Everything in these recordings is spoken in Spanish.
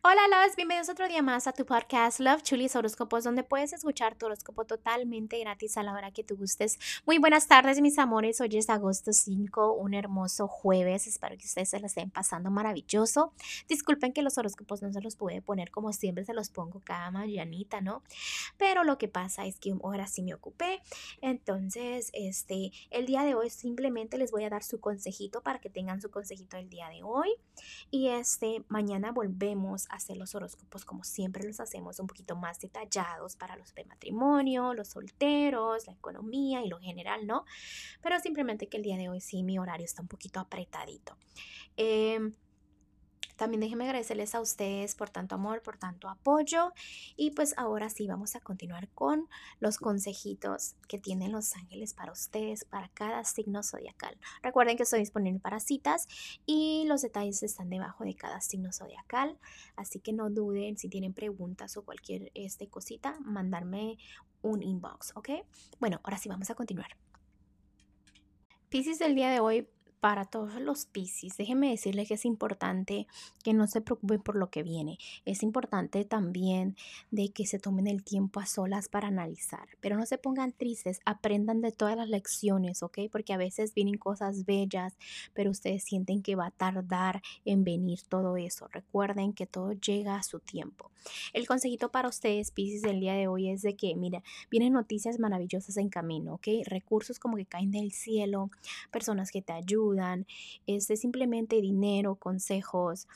Hola, los bienvenidos otro día más a tu podcast Love Chulis Horóscopos, donde puedes escuchar tu horóscopo totalmente gratis a la hora que tú gustes. Muy buenas tardes, mis amores. Hoy es agosto 5, un hermoso jueves. Espero que ustedes se la estén pasando maravilloso. Disculpen que los horóscopos no se los pude poner como siempre se los pongo cada mañanita, ¿no? Pero lo que pasa es que ahora sí me ocupé. Entonces, este, el día de hoy simplemente les voy a dar su consejito para que tengan su consejito el día de hoy. Y este, mañana volvemos hacer los horóscopos como siempre los hacemos, un poquito más detallados para los de matrimonio, los solteros, la economía y lo general, ¿no? Pero simplemente que el día de hoy sí mi horario está un poquito apretadito. Eh, también déjenme agradecerles a ustedes por tanto amor, por tanto apoyo. Y pues ahora sí vamos a continuar con los consejitos que tienen los ángeles para ustedes, para cada signo zodiacal. Recuerden que estoy disponible para citas y los detalles están debajo de cada signo zodiacal. Así que no duden si tienen preguntas o cualquier este, cosita, mandarme un inbox, ¿ok? Bueno, ahora sí vamos a continuar. Pisces del día de hoy para todos los Piscis, déjenme decirles que es importante que no se preocupen por lo que viene. Es importante también de que se tomen el tiempo a solas para analizar, pero no se pongan tristes, aprendan de todas las lecciones, ¿ok? Porque a veces vienen cosas bellas, pero ustedes sienten que va a tardar en venir todo eso. Recuerden que todo llega a su tiempo. El consejito para ustedes, Piscis, del día de hoy es de que, mira, vienen noticias maravillosas en camino, ¿ok? Recursos como que caen del cielo, personas que te ayudan es este, simplemente dinero, consejos,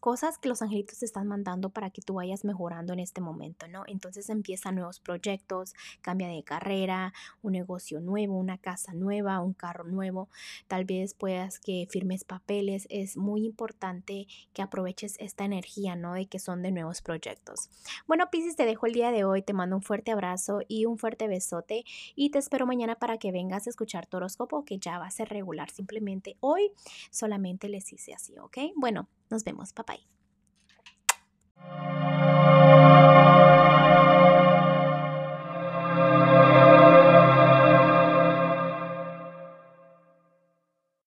cosas que los angelitos te están mandando para que tú vayas mejorando en este momento, ¿no? Entonces empiezan nuevos proyectos, cambia de carrera, un negocio nuevo, una casa nueva, un carro nuevo, tal vez puedas que firmes papeles, es muy importante que aproveches esta energía, ¿no? De que son de nuevos proyectos. Bueno, Pisces, te dejo el día de hoy, te mando un fuerte abrazo y un fuerte besote y te espero mañana para que vengas a escuchar tu horóscopo que ya va a ser regular simplemente hoy solamente les hice así, ¿ok? Bueno, nos vemos, bye.